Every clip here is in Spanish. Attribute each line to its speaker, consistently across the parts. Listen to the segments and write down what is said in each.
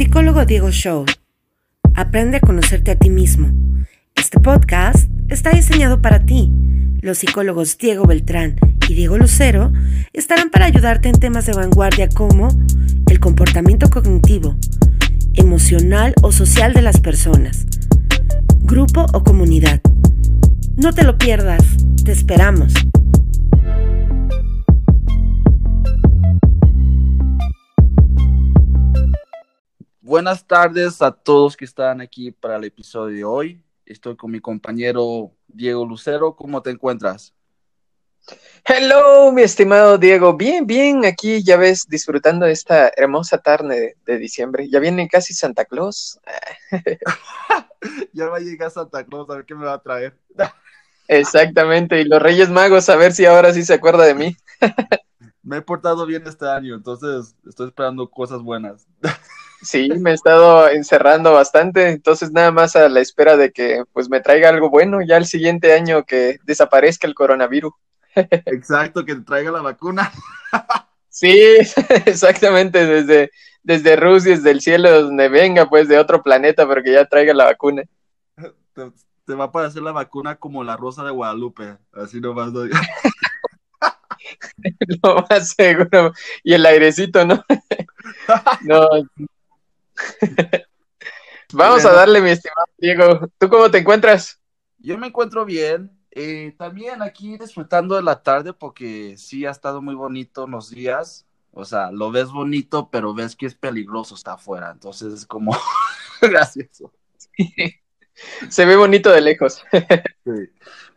Speaker 1: Psicólogo Diego Show. Aprende a conocerte a ti mismo. Este podcast está diseñado para ti. Los psicólogos Diego Beltrán y Diego Lucero estarán para ayudarte en temas de vanguardia como el comportamiento cognitivo, emocional o social de las personas, grupo o comunidad. No te lo pierdas, te esperamos.
Speaker 2: Buenas tardes a todos que están aquí para el episodio de hoy. Estoy con mi compañero Diego Lucero. ¿Cómo te encuentras?
Speaker 3: Hello, mi estimado Diego. Bien, bien, aquí ya ves, disfrutando de esta hermosa tarde de, diciembre. Ya viene casi Santa Claus.
Speaker 2: ya va a llegar Santa Claus, a ver qué me va a traer.
Speaker 3: Exactamente, y los Reyes Magos, a ver si ahora sí se acuerda de mí.
Speaker 2: me he portado bien este año, entonces estoy esperando cosas buenas.
Speaker 3: Sí, me he estado encerrando bastante, entonces nada más a la espera de que pues me traiga algo bueno ya el siguiente año que desaparezca el coronavirus.
Speaker 2: Exacto, que traiga la vacuna.
Speaker 3: Sí, exactamente, desde, desde Rusia, desde el cielo, donde venga, pues de otro planeta, pero que ya traiga la vacuna.
Speaker 2: Te, va a parecer la vacuna como la rosa de Guadalupe, así nomás. No,
Speaker 3: Lo más seguro. Y el airecito, ¿no? no, Vamos a darle, mi estimado Diego. ¿Tú cómo te encuentras?
Speaker 2: Yo me encuentro bien. Eh, también aquí disfrutando de la tarde porque sí ha estado muy bonito los días. O sea, lo ves bonito, pero ves que es peligroso está afuera. Entonces es como gracioso.
Speaker 3: Se ve bonito de lejos.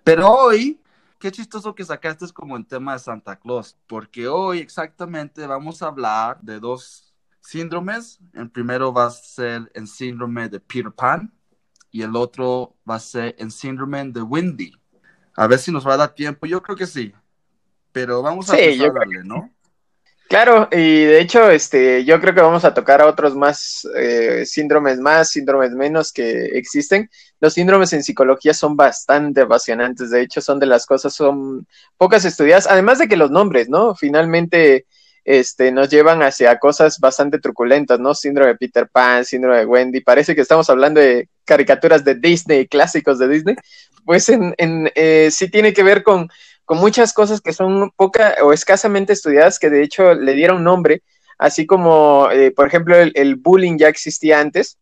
Speaker 2: Pero hoy, qué chistoso que sacaste es como en tema de Santa Claus, porque hoy exactamente vamos a hablar de dos síndromes. El primero va a ser el síndrome de Peter Pan y el otro va a ser el síndrome de Windy. A ver si nos va a dar tiempo. Yo creo que sí. Pero vamos a sí, ¿no?
Speaker 3: Claro, y de hecho, este, yo creo que vamos a tocar a otros más eh, síndromes más, síndromes menos que existen. Los síndromes en psicología son bastante apasionantes, de hecho, son de las cosas, son pocas estudiadas, además de que los nombres, ¿no? Finalmente, este, nos llevan hacia cosas bastante truculentas, ¿no? Síndrome de Peter Pan, síndrome de Wendy, parece que estamos hablando de caricaturas de Disney, clásicos de Disney, pues en, en eh, sí tiene que ver con, con muchas cosas que son poca o escasamente estudiadas, que de hecho le dieron nombre, así como, eh, por ejemplo, el, bullying ya existía antes,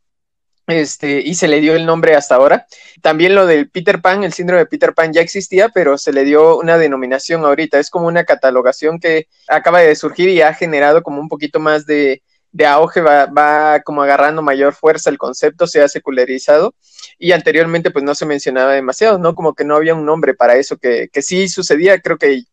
Speaker 3: este, y se le dio el nombre hasta ahora. También lo del Peter Pan, el síndrome de Peter Pan ya existía, pero se le dio una denominación ahorita. Es como una catalogación que acaba de surgir y ha generado como un poquito más de, de auge, va, va, como agarrando mayor fuerza el concepto, se ha secularizado y anteriormente pues no se mencionaba demasiado, ¿no? Como que no había un nombre para eso, que, que sí sucedía, creo que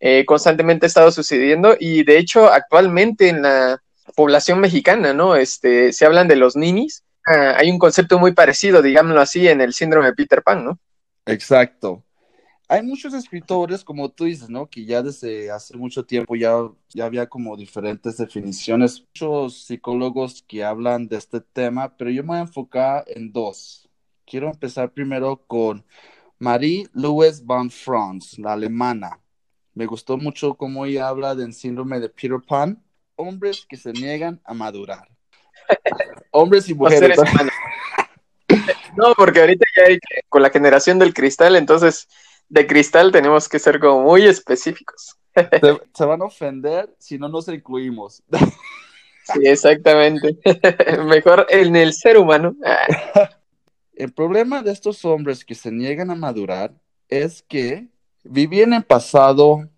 Speaker 3: eh, constantemente ha estado sucediendo y de hecho actualmente en la población mexicana, ¿no? Este, se hablan de los ninis, Ah, hay un concepto muy parecido, digámoslo así, en el síndrome de Peter Pan, ¿no?
Speaker 2: Exacto. Hay muchos escritores, como tú dices, ¿no? Que ya desde hace mucho tiempo ya, ya había como diferentes definiciones. Muchos psicólogos que hablan de este tema, pero yo me voy a enfocar en dos. Quiero empezar primero con Marie-Louise von Franz, la alemana. Me gustó mucho cómo ella habla del síndrome de Peter Pan, hombres que se niegan a madurar. Hombres y mujeres.
Speaker 3: No, porque ahorita ya hay con la generación del cristal, entonces de cristal tenemos que ser como muy específicos.
Speaker 2: Se, van a ofender si no nos incluimos.
Speaker 3: Sí, exactamente. Mejor en el ser humano.
Speaker 2: El problema de estos hombres que se niegan a madurar es que vivir en el pasado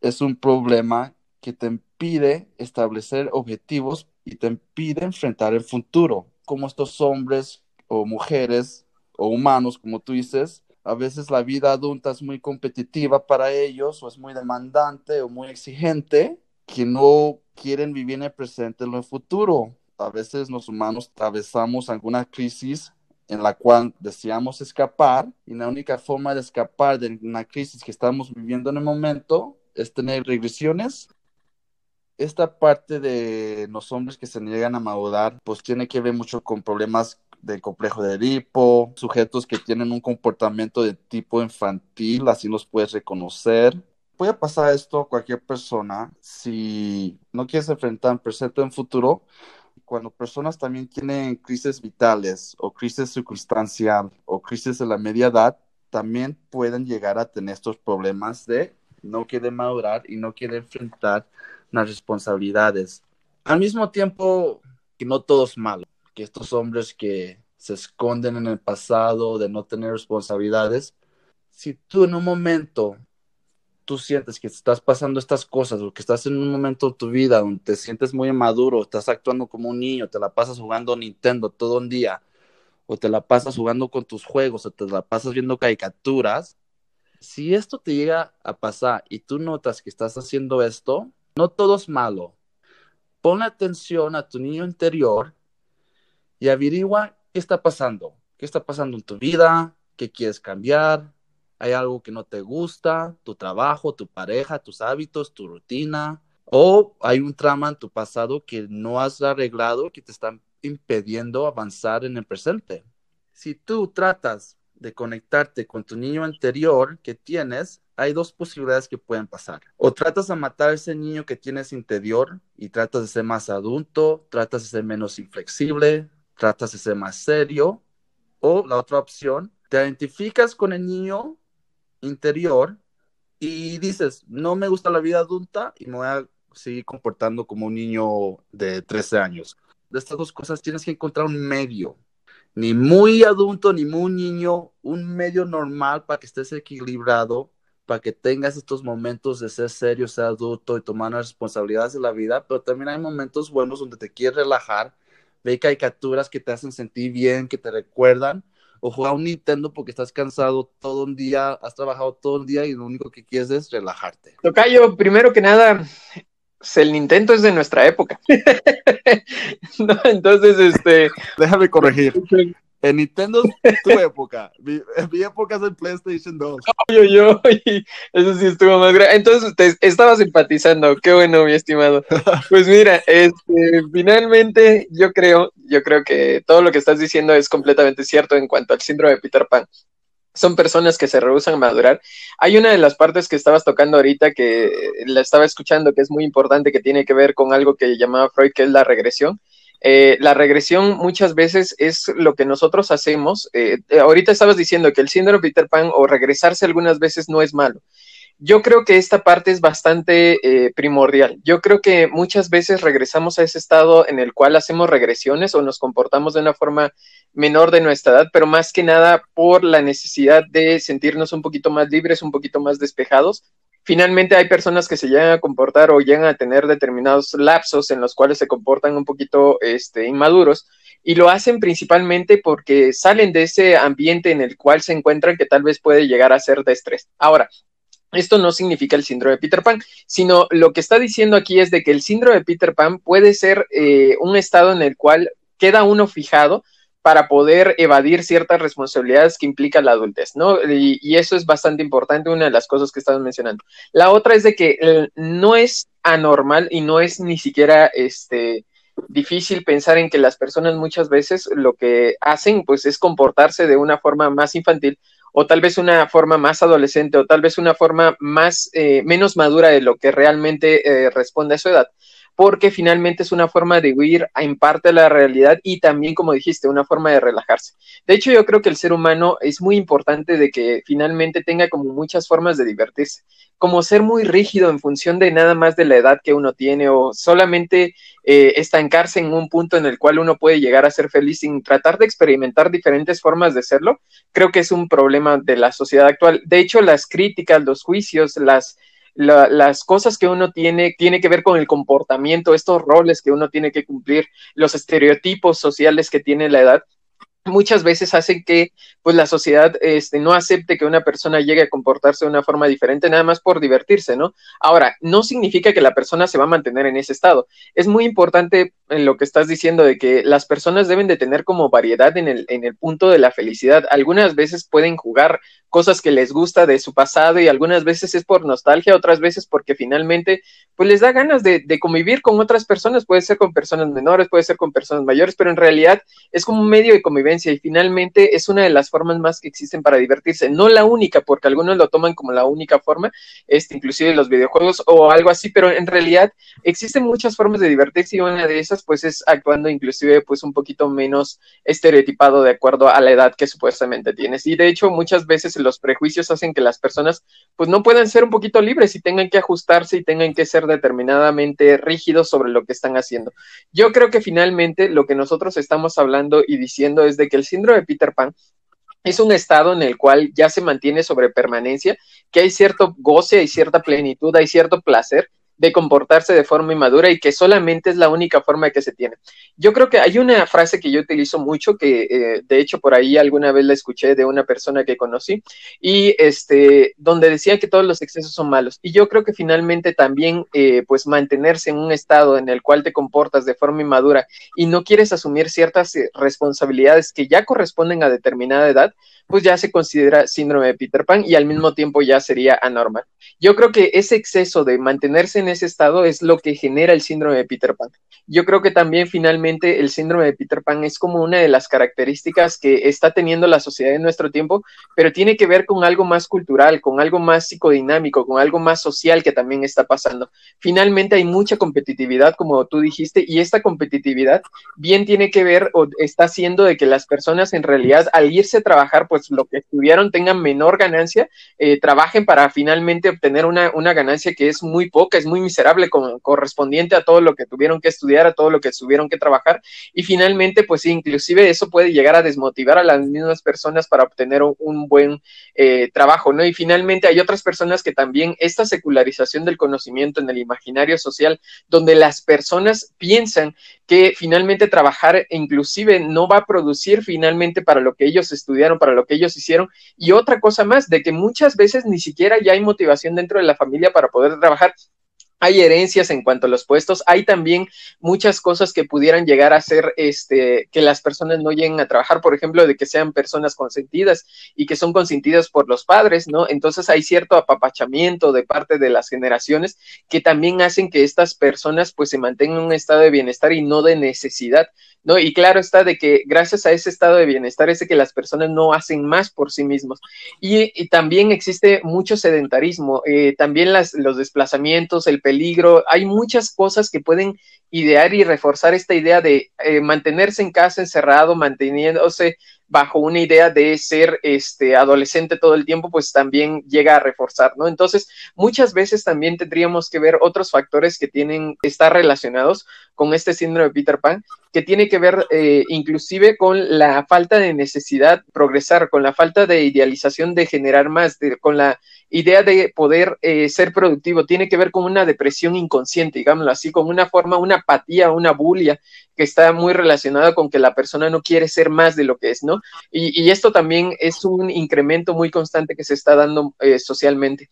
Speaker 2: es un problema que te impide establecer objetivos y te impide enfrentar el futuro. Como estos hombres o mujeres o humanos, como tú dices, a veces la vida adulta es muy competitiva para ellos o es muy demandante o muy exigente que no quieren vivir en el presente en el futuro. A veces los humanos atravesamos alguna crisis en la cual deseamos escapar y la única forma de escapar de una crisis que estamos viviendo en el momento es tener regresiones esta parte de los hombres que se niegan a madurar, pues tiene que ver mucho con problemas de complejo de Edipo, sujetos que tienen un comportamiento de tipo infantil, así los puedes reconocer. Puede pasar esto a cualquier persona si no quieres enfrentar en presente o en futuro, cuando personas también tienen crisis vitales o crisis circunstancial o crisis de la media edad, también pueden llegar a tener estos problemas de no quieren madurar y no quieren enfrentar las responsabilidades. Al mismo tiempo, que no todo es malo, que estos hombres que se esconden en el pasado de no tener responsabilidades, si tú en un momento tú sientes que estás pasando estas cosas o que estás en un momento de tu vida donde te sientes muy inmaduro, estás actuando como un niño, te la pasas jugando Nintendo todo un día, o te la pasas jugando con tus juegos, o te la pasas viendo caricaturas, si esto te llega a pasar y tú notas que estás haciendo esto, no todo es malo. Pon atención a tu niño interior y averigua qué está pasando, qué está pasando en tu vida, qué quieres cambiar, hay algo que no te gusta, tu trabajo, tu pareja, tus hábitos, tu rutina, o hay un trama en tu pasado que no has arreglado que te están impidiendo avanzar en el presente. Si tú tratas de conectarte con tu niño anterior que tienes, hay dos posibilidades que pueden pasar. O tratas de matar ese niño que tienes interior y tratas de ser más adulto, tratas de ser menos inflexible, tratas de ser más serio. O la otra opción, te identificas con el niño interior y dices, no me gusta la vida adulta y me voy a seguir comportando como un niño de 13 años. De estas dos cosas tienes que encontrar un medio, ni muy adulto ni muy niño, un medio normal para que estés equilibrado, para que tengas estos momentos de ser serio, ser adulto y tomar las responsabilidades de la vida, pero también hay momentos buenos donde te quieres relajar, ve caricaturas que te hacen sentir bien, que te recuerdan o jugar un Nintendo porque estás cansado todo un día, has trabajado todo el día y lo único que quieres es relajarte.
Speaker 3: Tocayo, primero que nada, el Nintendo es de nuestra época. entonces, este.
Speaker 2: Déjame corregir. En Nintendo es tu época. Mi, época es el PlayStation 2.
Speaker 3: Yo, yo, eso sí estuvo más grande. Entonces, te estabas empatizando. Qué bueno, mi estimado. Pues mira, este, finalmente, yo creo, yo creo que todo lo que estás diciendo es completamente cierto en cuanto al síndrome de Peter Pan son personas que se rehusan a madurar. Hay una de las partes que estabas tocando ahorita que la estaba escuchando que es muy importante, que tiene que ver con algo que llamaba Freud, que es la regresión. Eh, la regresión muchas veces es lo que nosotros hacemos. Eh, ahorita estabas diciendo que el síndrome Peter Pan o regresarse algunas veces no es malo. Yo creo que esta parte es bastante eh, primordial. Yo creo que muchas veces regresamos a ese estado en el cual hacemos regresiones o nos comportamos de una forma menor de nuestra edad, pero más que nada por la necesidad de sentirnos un poquito más libres, un poquito más despejados finalmente hay personas que se llegan a comportar o llegan a tener determinados lapsos en los cuales se comportan un poquito este, inmaduros y lo hacen principalmente porque salen de ese ambiente en el cual se encuentran que tal vez puede llegar a ser de estrés. Ahora, esto no significa el síndrome de Peter Pan, sino lo que está diciendo aquí es de que el síndrome de Peter Pan puede ser eh, un estado en el cual queda uno fijado para poder evadir ciertas responsabilidades que implica la adultez, ¿no? Y, eso es bastante importante, una de las cosas que estamos mencionando. La otra es de que eh, no es anormal y no es ni siquiera este difícil pensar en que las personas muchas veces lo que hacen pues es comportarse de una forma más infantil o tal vez una forma más adolescente o tal vez una forma más eh, menos madura de lo que realmente eh, responde a su edad porque finalmente es una forma de huir en parte de la realidad y también, como dijiste, una forma de relajarse. De hecho, yo creo que el ser humano es muy importante de que finalmente tenga como muchas formas de divertirse, como ser muy rígido en función de nada más de la edad que uno tiene o solamente eh, estancarse en un punto en el cual uno puede llegar a ser feliz sin tratar de experimentar diferentes formas de serlo, creo que es un problema de la sociedad actual. De hecho, las críticas, los juicios, las las cosas que uno tiene, tiene que ver con el comportamiento, estos roles que uno tiene que cumplir, los estereotipos sociales que tiene la edad, muchas veces hacen que pues la sociedad este, no acepte que una persona llegue a comportarse de una forma diferente nada más por divertirse, ¿no? Ahora, no significa que la persona se va a mantener en ese estado. Es muy importante en lo que estás diciendo de que las personas deben de tener como variedad en el, en el punto de la felicidad. Algunas veces pueden jugar cosas que les gusta de su pasado y algunas veces es por nostalgia, otras veces porque finalmente pues les da ganas de, de convivir con otras personas, puede ser con personas menores, puede ser con personas mayores, pero en realidad es como un medio de convivencia y finalmente es una de las formas más que existen para divertirse, no la única, porque algunos lo toman como la única forma, este, inclusive los videojuegos o algo así, pero en realidad existen muchas formas de divertirse y una de esas pues es actuando inclusive pues un poquito menos estereotipado de acuerdo a la edad que supuestamente tienes. Y de hecho muchas veces los prejuicios hacen que las personas pues no puedan ser un poquito libres y tengan que ajustarse y tengan que ser determinadamente rígidos sobre lo que están haciendo. Yo creo que finalmente lo que nosotros estamos hablando y diciendo es de que el síndrome de Peter Pan es un estado en el cual ya se mantiene sobre permanencia, que hay cierto goce, hay cierta plenitud, hay cierto placer, de comportarse de forma inmadura y que solamente es la única forma que se tiene. Yo creo que hay una frase que yo utilizo mucho, que eh, de hecho por ahí alguna vez la escuché de una persona que conocí, y este, donde decía que todos los excesos son malos. Y yo creo que finalmente también, eh, pues mantenerse en un estado en el cual te comportas de forma inmadura y no quieres asumir ciertas eh, responsabilidades que ya corresponden a determinada edad, pues ya se considera síndrome de Peter Pan y al mismo tiempo ya sería anormal. Yo creo que ese exceso de mantenerse en ese estado es lo que genera el síndrome de Peter Pan. Yo creo que también finalmente el síndrome de Peter Pan es como una de las características que está teniendo la sociedad en nuestro tiempo, pero tiene que ver con algo más cultural, con algo más psicodinámico, con algo más social que también está pasando. Finalmente hay mucha competitividad, como tú dijiste, y esta competitividad bien tiene que ver o está haciendo de que las personas en realidad al irse a trabajar, pues lo que estudiaron tengan menor ganancia, eh, trabajen para finalmente obtener una, una ganancia que es muy poca, es muy miserable correspondiente a todo lo que tuvieron que estudiar a todo lo que tuvieron que trabajar y finalmente, pues inclusive eso puede llegar a desmotivar a las mismas personas para obtener un, buen eh, trabajo, ¿no? Y finalmente hay otras personas que también esta secularización del conocimiento en el imaginario social, donde las personas piensan que finalmente trabajar inclusive no va a producir finalmente para lo que ellos estudiaron, para lo que ellos hicieron. Y otra cosa más, de que muchas veces ni siquiera ya hay motivación dentro de la familia para poder trabajar hay herencias en cuanto a los puestos, hay también muchas cosas que pudieran llegar a ser este que las personas no lleguen a trabajar, por ejemplo, de que sean personas consentidas y que son consentidas por los padres, ¿no? Entonces hay cierto apapachamiento de parte de las generaciones que también hacen que estas personas pues se mantengan en un estado de bienestar y no de necesidad. ¿no? Y claro está de que gracias a ese estado de bienestar es de que las personas no hacen más por sí mismos. Y, también existe mucho sedentarismo, eh, también las, los desplazamientos, el peligro, hay muchas cosas que pueden idear y reforzar esta idea de eh, mantenerse en casa encerrado, manteniéndose bajo una idea de ser este adolescente todo el tiempo, pues también llega a reforzar, ¿no? Entonces, muchas veces también tendríamos que ver otros factores que tienen, estar relacionados con este síndrome de Peter Pan, que tiene que ver eh, inclusive con la falta de necesidad progresar, con la falta de idealización de generar más, con la idea de poder eh, ser productivo, tiene que ver con una depresión inconsciente, digámoslo así, con una forma, una apatía, una bulia que está muy relacionada con que la persona no quiere ser más de lo que es, ¿no? Y, esto también es un incremento muy constante que se está dando eh, socialmente.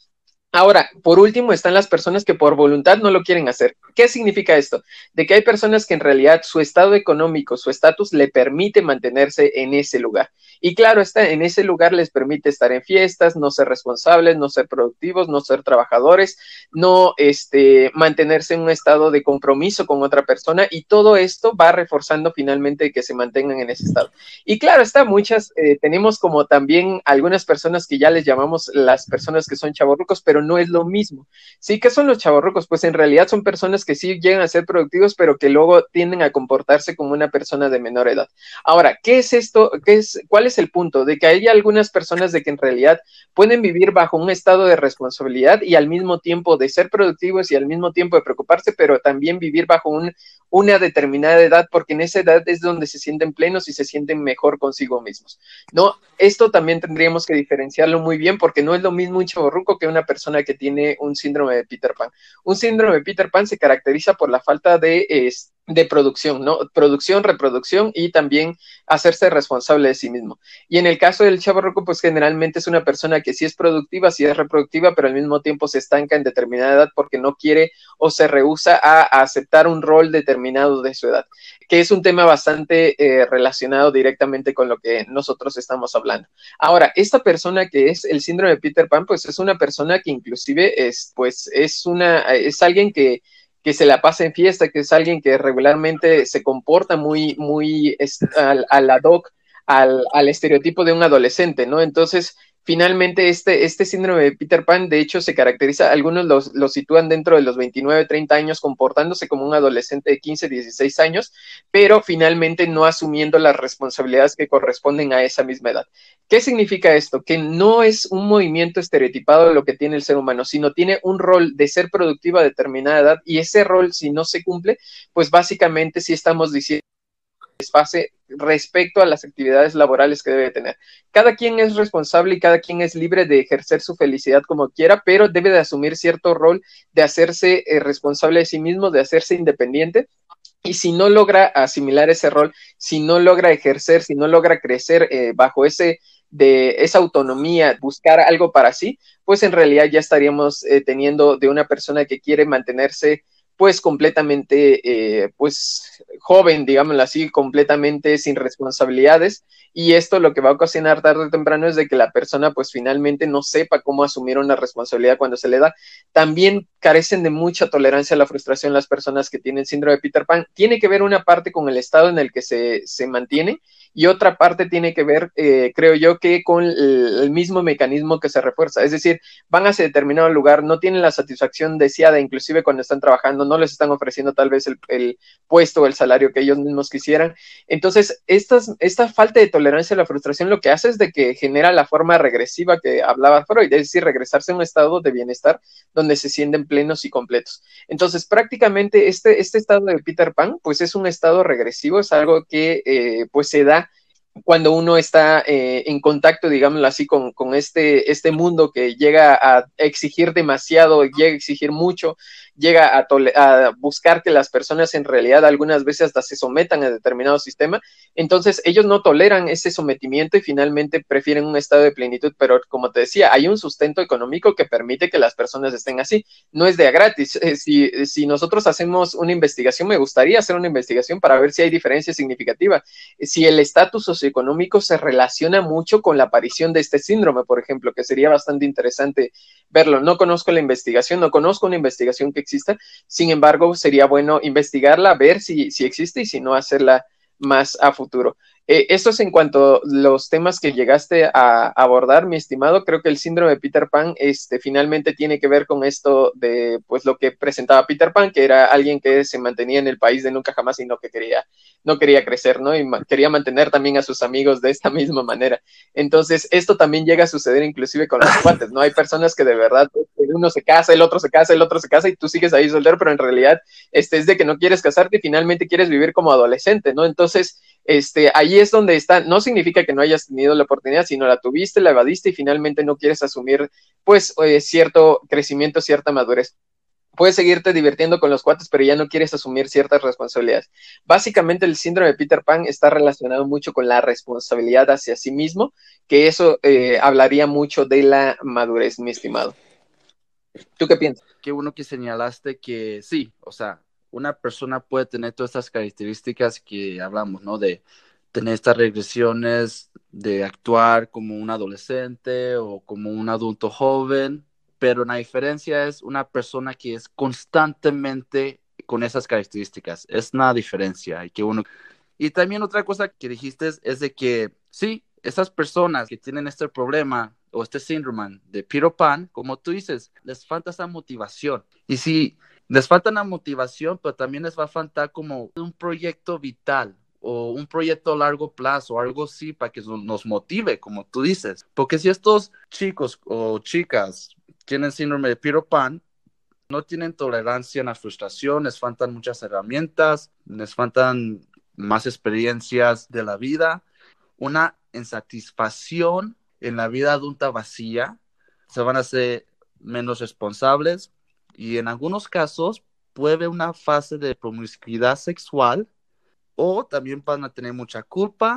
Speaker 3: Ahora, por último, están las personas que por voluntad no lo quieren hacer. ¿Qué significa esto? De que hay personas que en realidad su estado económico, su estatus le permite mantenerse en ese lugar. Y claro, está, en ese lugar les permite estar en fiestas, no ser responsables, no ser productivos, no ser trabajadores, no este, mantenerse en un estado de compromiso con otra persona y todo esto va reforzando finalmente que se mantengan en ese estado. Y claro, está, muchas, eh, tenemos como también algunas personas que ya les llamamos las personas que son chavorrucos, pero no es lo mismo. Sí, ¿qué son los chavorrucos? Pues en realidad son personas que sí llegan a ser productivos, pero que luego tienden a comportarse como una persona de menor edad. Ahora, ¿qué es esto? ¿Qué es, ¿Cuál es el punto? De que hay algunas personas de que en realidad pueden vivir bajo un estado de responsabilidad y al mismo tiempo de ser productivos y al mismo tiempo de preocuparse, pero también vivir bajo un, una determinada edad, porque en esa edad es donde se sienten plenos y se sienten mejor consigo mismos. No, esto también tendríamos que diferenciarlo muy bien, porque no es lo mismo un chavorruco que una persona que tiene un síndrome de Peter Pan. Un síndrome de Peter Pan se caracteriza por la falta de, de producción, ¿no? Producción, reproducción y también hacerse responsable de sí mismo. Y en el caso del chavo pues generalmente es una persona que sí es productiva, sí es reproductiva, pero al mismo tiempo se estanca en determinada edad porque no quiere o se rehúsa a, aceptar un rol determinado de su edad, que es un tema bastante eh, relacionado directamente con lo que nosotros estamos hablando. Ahora, esta persona que es el síndrome de Peter Pan, pues es una persona que inclusive es, pues es una, es alguien que que se la pasa en fiesta, que es alguien que regularmente se comporta muy, muy al, al ad hoc al, al, estereotipo de un adolescente, ¿no? Entonces, finalmente este, este síndrome de Peter Pan, de hecho, se caracteriza, algunos los, lo sitúan dentro de los 29, 30 años, comportándose como un adolescente de 15, 16 años, pero finalmente no asumiendo las responsabilidades que corresponden a esa misma edad. ¿Qué significa esto? Que no es un movimiento estereotipado lo que tiene el ser humano, sino tiene un rol de ser productivo a determinada edad y ese rol, si no se cumple, pues básicamente si estamos diciendo desfase respecto a las actividades laborales que debe tener. Cada quien es responsable y cada quien es libre de ejercer su felicidad como quiera, pero debe de asumir cierto rol de hacerse eh, responsable de sí mismo, de hacerse independiente. Y si no logra asimilar ese rol, si no logra ejercer, si no logra crecer eh, bajo ese de esa autonomía, buscar algo para sí, pues en realidad ya estaríamos eh, teniendo de una persona que quiere mantenerse pues completamente, eh, pues joven, digámoslo así, completamente sin responsabilidades. Y esto lo que va a ocasionar tarde o temprano es de que la persona pues finalmente no sepa cómo asumir una responsabilidad cuando se le da. También carecen de mucha tolerancia a la frustración las personas que tienen síndrome de Peter Pan. Tiene que ver una parte con el estado en el que se, se mantiene y otra parte tiene que ver, eh, creo yo, que con el, mismo mecanismo que se refuerza. Es decir, van a ese determinado lugar, no tienen la satisfacción deseada, inclusive cuando están trabajando, no les están ofreciendo tal vez el, puesto o el salario que ellos mismos quisieran. Entonces, estas, esta falta de tolerancia a la frustración lo que hace es de que genera la forma regresiva que hablaba Freud, es decir, regresarse a un estado de bienestar donde se sienten plenos y completos. Entonces, prácticamente este, este estado de Peter Pan, pues es un estado regresivo, es algo que eh, pues se da cuando uno está eh, en contacto, digámoslo así, con, este, este mundo que llega a exigir demasiado, llega a exigir mucho, llega a, a, buscar que las personas en realidad algunas veces hasta se sometan a determinado sistema, entonces ellos no toleran ese sometimiento y finalmente prefieren un estado de plenitud, pero como te decía, hay un sustento económico que permite que las personas estén así, no es de a gratis. Eh, si, si nosotros hacemos una investigación, me gustaría hacer una investigación para ver si hay diferencia significativa, si el estatus socioeconómico se relaciona mucho con la aparición de este síndrome, por ejemplo, que sería bastante interesante verlo. No conozco la investigación, no conozco una investigación que exista, sin embargo, sería bueno investigarla, ver si, si existe y si no, hacerla más a futuro. Eh, esto es en cuanto a los temas que llegaste a abordar, mi estimado. Creo que el síndrome de Peter Pan este, finalmente tiene que ver con esto de pues lo que presentaba Peter Pan, que era alguien que se mantenía en el país de nunca jamás y no que quería, no quería crecer, ¿no? Y quería mantener también a sus amigos de esta misma manera. Entonces, esto también llega a suceder inclusive con los cuates, ¿no? Hay personas que de verdad, uno se casa, el otro se casa, el otro se casa y tú sigues ahí soltero, pero en realidad este, es de que no quieres casarte y finalmente quieres vivir como adolescente, ¿no? Entonces, este, ahí es donde está, no significa que no hayas tenido la oportunidad, sino la tuviste, la evadiste y finalmente no quieres asumir, pues, eh, cierto crecimiento, cierta madurez. Puedes seguirte divirtiendo con los cuates, pero ya no quieres asumir ciertas responsabilidades. Básicamente, el síndrome de Peter Pan está relacionado mucho con la responsabilidad hacia sí mismo, que eso eh, hablaría mucho de la madurez, mi estimado. ¿Tú qué piensas?
Speaker 2: Qué bueno que señalaste que sí, o sea, una persona puede tener todas estas características que hablamos, ¿no? De tener estas regresiones, de actuar como un adolescente o como un adulto joven, pero la diferencia es una persona que es constantemente con esas características. Es una diferencia y que uno... Y también otra cosa que dijiste es, de que sí, esas personas que tienen este problema o este síndrome de Peter Pan, como tú dices, les falta esa motivación. Y si les falta una motivación, pero también les va a faltar como un proyecto vital o un proyecto a largo plazo, algo así para que nos motive, como tú dices. Porque si estos chicos o chicas tienen síndrome de Peter Pan, no tienen tolerancia a la frustración, les faltan muchas herramientas, les faltan más experiencias de la vida, una insatisfacción en la vida adulta vacía, se van a ser menos responsables, y en algunos casos puede haber una fase de promiscuidad sexual o también van a tener mucha culpa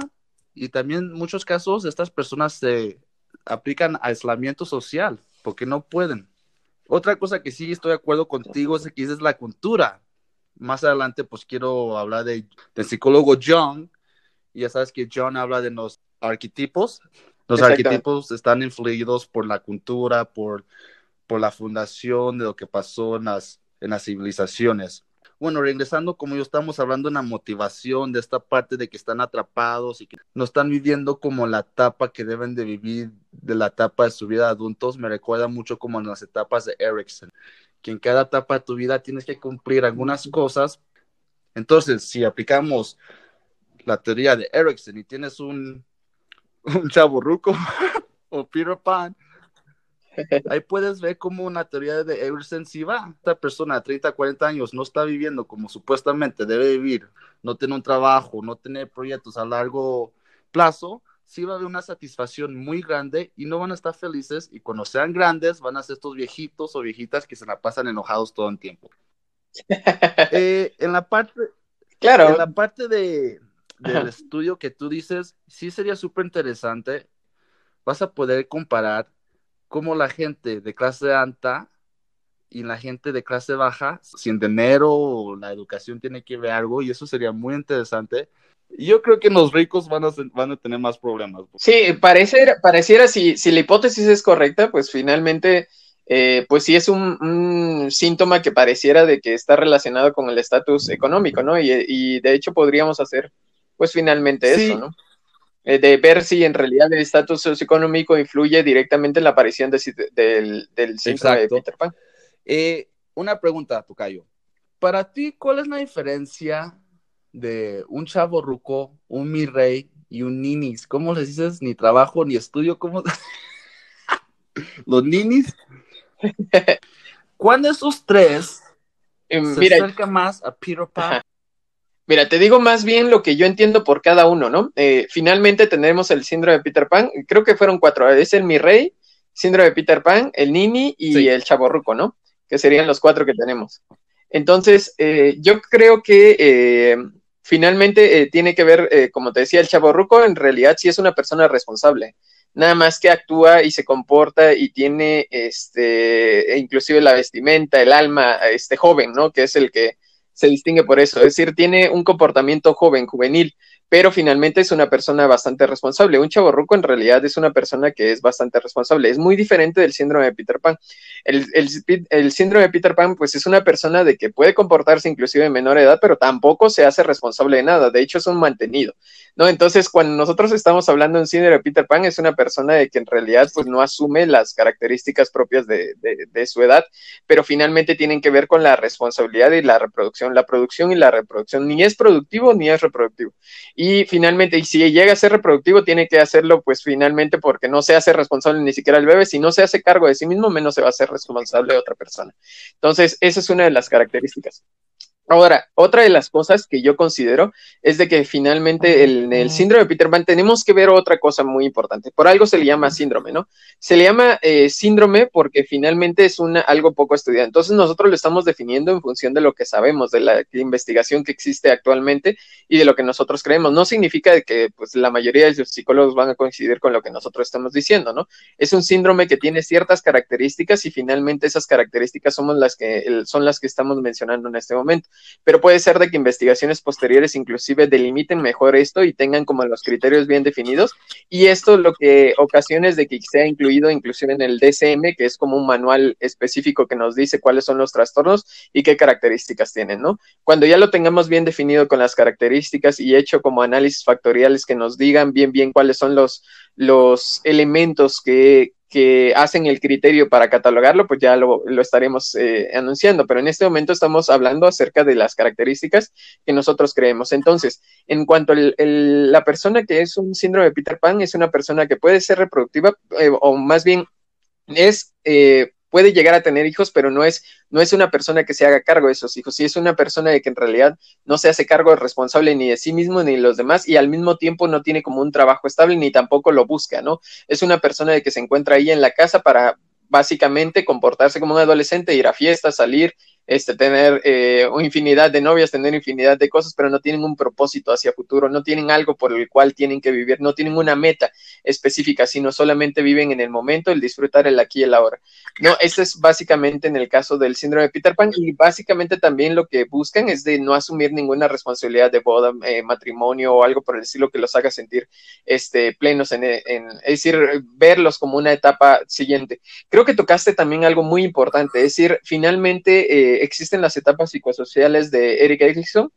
Speaker 2: y también en muchos casos estas personas se aplican aislamiento social porque no pueden. Otra cosa que sí estoy de acuerdo contigo es que es la cultura. Más adelante pues quiero hablar de, del psicólogo John y ya sabes que John habla de los arquetipos. Los arquetipos están influidos por la cultura, por por la fundación de lo que pasó en las, en civilizaciones. bueno, regresando como yo estamos hablando de la motivación, de esta parte de que están atrapados y que no están viviendo como la etapa que deben de vivir de la etapa de su vida de adultos, me recuerda mucho como en las etapas de Erickson, que en cada etapa de tu vida tienes que cumplir algunas cosas. Entonces, si aplicamos la teoría de Erickson y tienes un, un chavo ruco o Peter Pan, Ahí puedes ver cómo una teoría de Everson si va. Esta persona de 30, 40 años no está viviendo como supuestamente debe vivir, no tiene un trabajo, no tiene proyectos a largo plazo, sí va a haber una satisfacción muy grande y no van a estar felices y cuando sean grandes van a ser estos viejitos o viejitas que se la pasan enojados todo el tiempo. Eh, en la parte,
Speaker 3: claro.
Speaker 2: en la parte de, del estudio que tú dices, sí sería súper interesante. Vas a poder comparar cómo la gente de clase alta y la gente de clase baja, sin dinero o la educación tiene que ver algo, y eso sería muy interesante. Yo creo que los ricos van a, van a tener más problemas.
Speaker 3: Sí, pareciera, pareciera si, si la hipótesis es correcta, pues finalmente, eh, pues sí es un, síntoma que pareciera de que está relacionado con el estatus económico, ¿no? Y, y, de hecho podríamos hacer, pues finalmente eso, ¿no? Eh, de ver si en realidad el estatus socioeconómico influye directamente en la aparición del, del síndrome de Peter Pan.
Speaker 2: Eh, una pregunta, Tocayo. Para ti, ¿cuál es la diferencia de un chavo ruco, un mi rey y un ninis? ¿Cómo les dices? Ni trabajo, ni estudio, ¿cómo? Los ninis. ¿Cuál de esos tres
Speaker 3: em,
Speaker 2: se acerca más a Peter Pan?
Speaker 3: Mira, te digo más bien lo que yo entiendo por cada uno, ¿no? Eh, finalmente tenemos el síndrome de Peter Pan, creo que fueron cuatro, es el Mi Rey, síndrome de Peter Pan, el Nini y el Chaborruco, ¿no? Que serían los cuatro que tenemos. Entonces, eh, yo creo que eh, finalmente tiene que ver, como te decía, el Chaborruco en realidad sí es una persona responsable nada más que actúa y se comporta y tiene este e inclusive la vestimenta, el alma, este joven, ¿no? Que es el que se distingue por eso, es decir, tiene un comportamiento joven, juvenil, pero finalmente es una persona bastante responsable. Un chaborruco en realidad es una persona que es bastante responsable. Es muy diferente del síndrome de Peter Pan. El, el, síndrome de Peter Pan, pues es una persona de que puede comportarse inclusive en menor edad, pero tampoco se hace responsable de nada. De hecho, es un mantenido. ¿No? Entonces, cuando nosotros estamos hablando un síndrome de Peter Pan, es una persona de que en realidad pues no asume las características propias de, de, su edad, pero finalmente tienen que ver con la responsabilidad y la reproducción. La producción y la reproducción ni es productivo ni es reproductivo. Y finalmente, y si llega a ser reproductivo, tiene que hacerlo pues finalmente porque no se hace responsable ni siquiera el bebé. Si no se hace cargo de sí mismo, menos se va a hacer responsable de otra persona. Entonces, esa es una de las características. Ahora, otra de las cosas que yo considero es de que finalmente en el, síndrome de Peter Pan tenemos que ver otra cosa muy importante. Por algo se le llama síndrome, ¿no? Se le llama eh, síndrome porque finalmente es una, algo poco estudiado. Entonces nosotros lo estamos definiendo en función de lo que sabemos, de la investigación que existe actualmente y de lo que nosotros creemos. No significa que pues, la mayoría de los psicólogos van a coincidir con lo que nosotros estamos diciendo, ¿no? Es un síndrome que tiene ciertas características y finalmente esas características somos las que, son las que estamos mencionando en este momento pero puede ser de que investigaciones posteriores inclusive delimiten mejor esto y tengan como los criterios bien definidos y esto lo que ocasiones de que sea incluido inclusive en el DSM, que es como un manual específico que nos dice cuáles son los trastornos y qué características tienen, ¿no? Cuando ya lo tengamos bien definido con las características y hecho como análisis factoriales que nos digan bien bien cuáles son los los elementos que, que hacen el criterio para catalogarlo, pues ya lo, estaremos eh, anunciando, pero en este momento estamos hablando acerca de las características que nosotros creemos. Entonces, en cuanto a la persona que es un síndrome de Peter Pan, es una persona que puede ser reproductiva, eh, o más bien es eh, puede llegar a tener hijos, pero no es, no es una persona que se haga cargo de esos hijos, sí es una persona de que en realidad no se hace cargo responsable ni de sí mismo ni de los demás y al mismo tiempo no tiene como un trabajo estable ni tampoco lo busca, ¿no? Es una persona de que se encuentra ahí en la casa para básicamente comportarse como un adolescente, ir a fiestas, salir, este, tener eh, infinidad de novias, tener infinidad de cosas, pero no tienen un propósito hacia futuro, no tienen algo por el cual tienen que vivir, no tienen una meta específica, sino solamente viven en el momento, el disfrutar el aquí y el ahora. No, eso es básicamente en el caso del síndrome de Peter Pan y básicamente también lo que buscan es de no asumir ninguna responsabilidad de boda, eh, matrimonio o algo por el estilo que los haga sentir este, plenos en, en, es decir, verlos como una etapa siguiente. Creo que tocaste también algo muy importante, es decir, finalmente eh, existen las etapas psicosociales de Eric Erickson,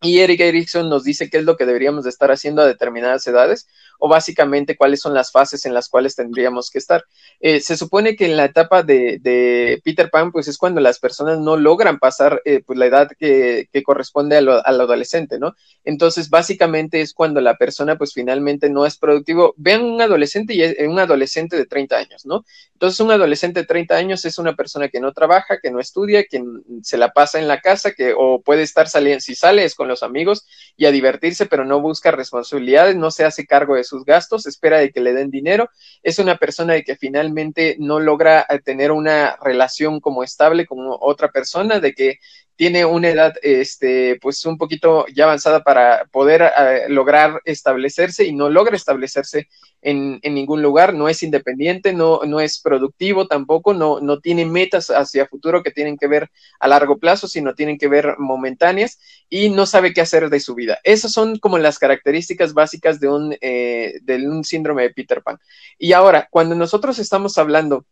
Speaker 3: y Eric Erickson nos dice qué es lo que deberíamos de estar haciendo a determinadas edades o básicamente cuáles son las fases en las cuales tendríamos que estar. Eh, se supone que en la etapa de, Peter Pan, pues es cuando las personas no logran pasar eh, pues la edad que, corresponde al adolescente, ¿no? Entonces, básicamente es cuando la persona pues finalmente no es productivo. Vean un adolescente y es un adolescente de 30 años, ¿no? Entonces, un adolescente de 30 años es una persona que no trabaja, que no estudia, que se la pasa en la casa, que o puede estar saliendo, si sale es con los amigos y a divertirse, pero no busca responsabilidades, no se hace cargo de sus gastos, espera de que le den dinero, es una persona de que finalmente no logra eh, tener una relación como estable con otra persona, de que tiene una edad, este, pues un poquito ya avanzada para poder eh, lograr establecerse y no logra establecerse en, ningún lugar, no es independiente, no, no es productivo tampoco, no, no tiene metas hacia futuro que tienen que ver a largo plazo, sino tienen que ver momentáneas y no sabe qué hacer de su vida. Esas son como las características básicas de un, eh, de un síndrome de Peter Pan. Y ahora, cuando nosotros estamos hablando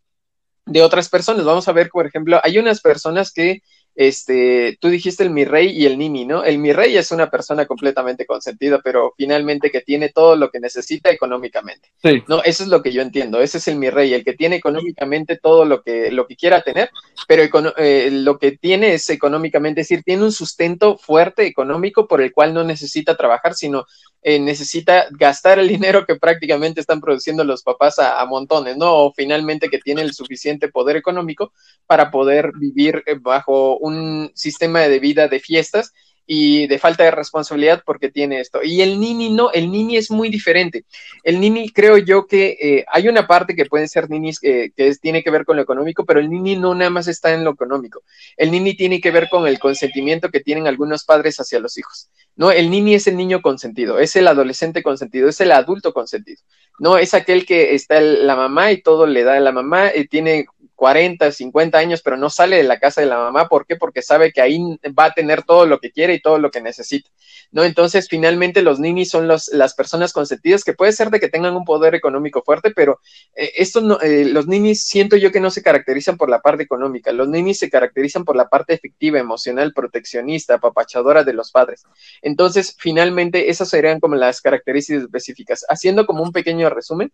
Speaker 3: de otras personas, vamos a ver, por ejemplo, hay unas personas que este, tú dijiste el mi rey y el nini, ¿no? El mi rey es una persona completamente consentida, pero finalmente que tiene todo lo que necesita económicamente. Sí. No, eso es lo que yo entiendo. Ese es el mi rey, el que tiene económicamente todo lo que, lo que quiera tener, pero eh, lo que tiene es económicamente, es decir, tiene un sustento fuerte económico por el cual no necesita trabajar, sino eh, necesita gastar el dinero que prácticamente están produciendo los papás a, montones, ¿no? O finalmente que tiene el suficiente poder económico para poder vivir eh, bajo un sistema de vida de fiestas y de falta de responsabilidad porque tiene esto. Y el nini no, el nini es muy diferente. El nini creo yo que eh, hay una parte que pueden ser ninis que tiene que ver con lo económico, pero el nini no nada más está en lo económico. El nini tiene que ver con el consentimiento que tienen algunos padres hacia los hijos. No, el nini es el niño consentido, es el adolescente consentido, es el adulto consentido. No, es aquel que está la mamá y todo le da a la mamá, y tiene 40, 50 años, pero no sale de la casa de la mamá. ¿Por qué? Porque sabe que ahí va a tener todo lo que quiere y todo lo que necesita. ¿No? Entonces, finalmente, los ninis son los, las personas consentidas que puede ser de que tengan un poder económico fuerte, pero eh, estos no, eh, los ninis siento yo que no se caracterizan por la parte económica. Los ninis se caracterizan por la parte efectiva, emocional, proteccionista, apapachadora de los padres. Entonces, finalmente, esas serían como las características específicas. Haciendo como un pequeño resumen,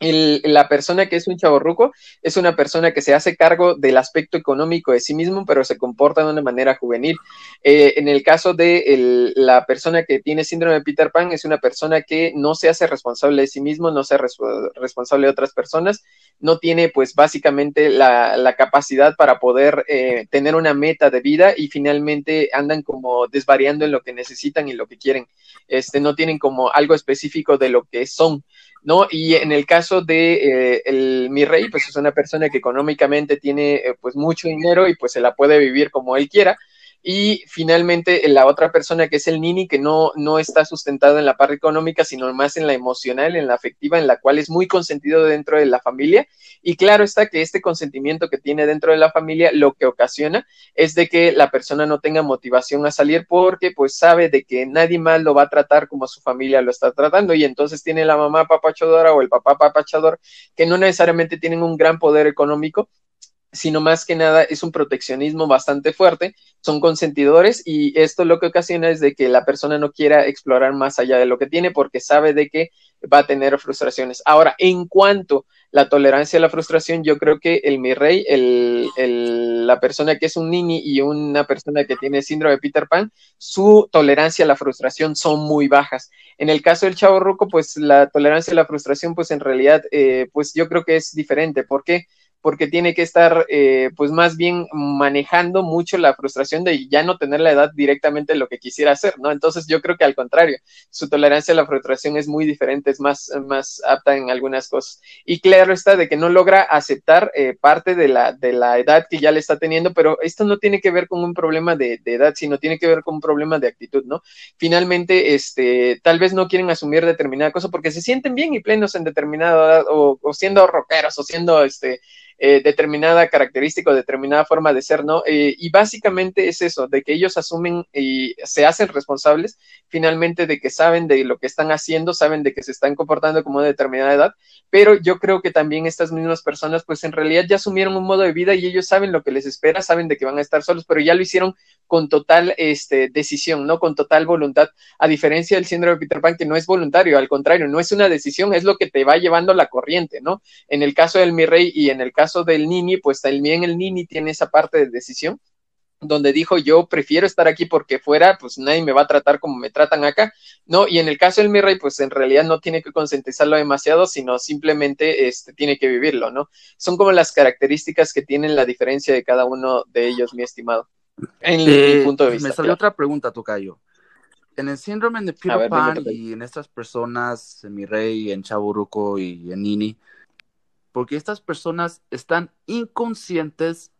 Speaker 3: la persona que es un chaborruco es una persona que se hace cargo del aspecto económico de sí mismo, pero se comporta de una manera juvenil. Eh, en el caso de la persona que tiene síndrome de Peter Pan, es una persona que no se hace responsable de sí mismo, no se hace responsable de otras personas, no tiene pues básicamente la, capacidad para poder eh, tener una meta de vida y finalmente andan como desvariando en lo que necesitan y lo que quieren. Este, no tienen como algo específico de lo que son. ¿No? Y en el caso de eh, el, mi rey, pues es una persona que económicamente tiene eh, pues mucho dinero y pues se la puede vivir como él quiera, y finalmente, la otra persona que es el Nini, que no, no está sustentado en la parte económica, sino más en la emocional, en la afectiva, en la cual es muy consentido dentro de la familia. Y claro está que este consentimiento que tiene dentro de la familia lo que ocasiona es de que la persona no tenga motivación a salir porque pues sabe de que nadie más lo va a tratar como su familia lo está tratando y entonces tiene la mamá papachadora o el papá papachador que no necesariamente tienen un gran poder económico sino más que nada es un proteccionismo bastante fuerte, son consentidores y esto lo que ocasiona es de que la persona no quiera explorar más allá de lo que tiene porque sabe de que va a tener frustraciones. Ahora, en cuanto a la tolerancia a la frustración, yo creo que el mi rey, el, la persona que es un nini y una persona que tiene síndrome de Peter Pan, su tolerancia a la frustración son muy bajas. En el caso del chavo ruco, pues la tolerancia a la frustración, pues en realidad, eh, pues yo creo que es diferente. ¿Por qué? porque tiene que estar eh, pues más bien manejando mucho la frustración de ya no tener la edad directamente lo que quisiera hacer, ¿no? Entonces yo creo que al contrario, su tolerancia a la frustración es muy diferente, es más, más apta en algunas cosas. Y claro está de que no logra aceptar eh, parte de la, de la edad que ya le está teniendo, pero esto no tiene que ver con un problema de, edad, sino tiene que ver con un problema de actitud, ¿no? Finalmente, este, tal vez no quieren asumir determinada cosa porque se sienten bien y plenos en determinada edad o, o siendo rockeros o siendo, este, eh, determinada característica o determinada forma de ser, ¿no? Eh, y básicamente es eso, de que ellos asumen y se hacen responsables finalmente de que saben de lo que están haciendo, saben de que se están comportando como una determinada edad, pero yo creo que también estas mismas personas pues en realidad ya asumieron un modo de vida y ellos saben lo que les espera, saben de que van a estar solos, pero ya lo hicieron con total este, decisión, ¿no? Con total voluntad, a diferencia del síndrome de Peter Pan que no es voluntario, al contrario, no es una decisión, es lo que te va llevando la corriente, ¿no? En el caso del Mi Rey y en el caso del Nini, pues también el Nini tiene esa parte de decisión donde dijo yo prefiero estar aquí porque fuera, pues nadie me va a tratar como me tratan acá, ¿no? Y en el caso del mi rey, pues en realidad no tiene que concientizarlo demasiado, sino simplemente este, tiene que vivirlo, ¿no? Son como las características que tienen la diferencia de cada uno de ellos, mi estimado. En
Speaker 2: mi punto de vista. Me salió otra pregunta, Tocayo. En el síndrome de Peter Pan y en estas personas, en mi rey, en Chaburuco y en Nini, porque estas personas están inconscientes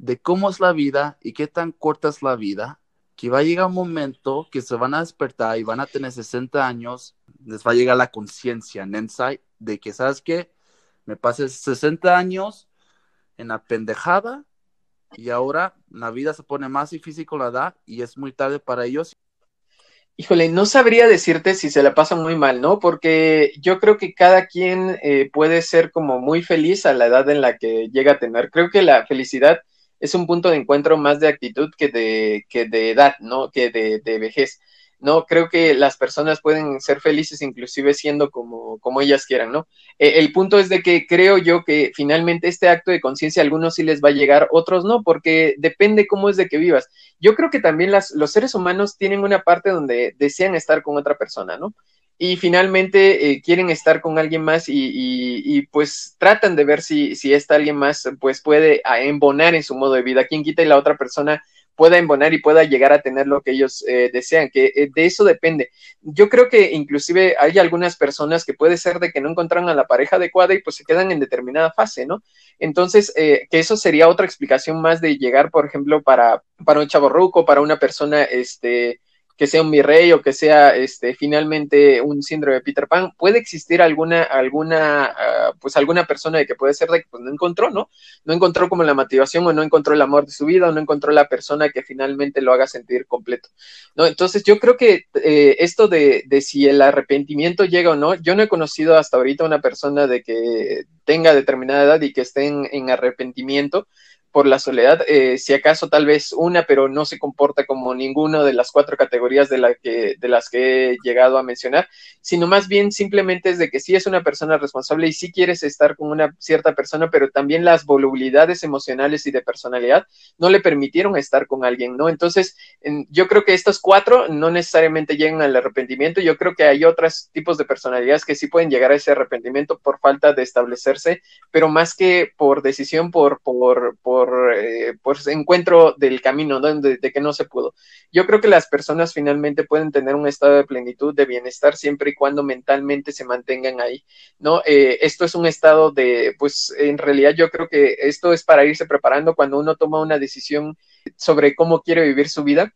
Speaker 2: de cómo es la vida y qué tan corta es la vida, que va a llegar un momento que se van a despertar y van a tener 60 años, les va a llegar la conciencia, en insight, de que, ¿sabes qué? Me pasé 60 años en la pendejada y ahora la vida se pone más difícil con la edad y es muy tarde para ellos.
Speaker 3: Híjole, no sabría decirte si se la pasan muy mal, ¿no? Porque yo creo que cada quien eh, puede ser como muy feliz a la edad en la que llega a tener. Creo que la felicidad es un punto de encuentro más de actitud que de, que de edad, ¿no? Que de, de vejez. No, creo que las personas pueden ser felices inclusive siendo como, como ellas quieran, ¿no? E, el punto es de que creo yo que finalmente este acto de conciencia a algunos sí les va a llegar, otros no, porque depende cómo es de que vivas. Yo creo que también las, los seres humanos tienen una parte donde desean estar con otra persona, ¿no? Y finalmente eh, quieren estar con alguien más y, y, pues tratan de ver si, si esta alguien más pues puede ah, embonar en su modo de vida. Quien quita y la otra persona pueda embonar y pueda llegar a tener lo que ellos eh, desean, que eh, de eso depende. Yo creo que inclusive hay algunas personas que puede ser de que no encontraron a la pareja adecuada y pues se quedan en determinada fase, ¿no? Entonces, que eso sería otra explicación más de llegar, por ejemplo, para, para un chaborruco, para una persona, este, que sea un virrey o que sea este, finalmente un síndrome de Peter Pan, puede existir alguna, alguna, ah, pues alguna persona de que puede ser de que pues, no encontró, ¿no? No encontró como la motivación o no encontró el amor de su vida o no encontró la persona que finalmente lo haga sentir completo, ¿no? Entonces yo creo que eh, esto de, de si el arrepentimiento llega o no, yo no he conocido hasta ahorita una persona de que tenga determinada edad y que esté en arrepentimiento, por la soledad, eh, si acaso tal vez una, pero no se comporta como ninguna de las cuatro categorías de, la que, de las que he llegado a mencionar, sino más bien simplemente es de que sí es una persona responsable y sí quieres estar con una cierta persona, pero también las volubilidades emocionales y de personalidad no le permitieron estar con alguien, ¿no? Entonces, yo creo que estos cuatro no necesariamente llegan al arrepentimiento, yo creo que hay otros tipos de personalidades que sí pueden llegar a ese arrepentimiento por falta de establecerse, pero más que por decisión, por, por, por por, eh, encuentro del camino, ¿no? de, que no se pudo. Yo creo que las personas finalmente pueden tener un estado de plenitud, de bienestar, siempre y cuando mentalmente se mantengan ahí, ¿no? Eh, esto es un estado de, pues en realidad yo creo que esto es para irse preparando cuando uno toma una decisión sobre cómo quiere vivir su vida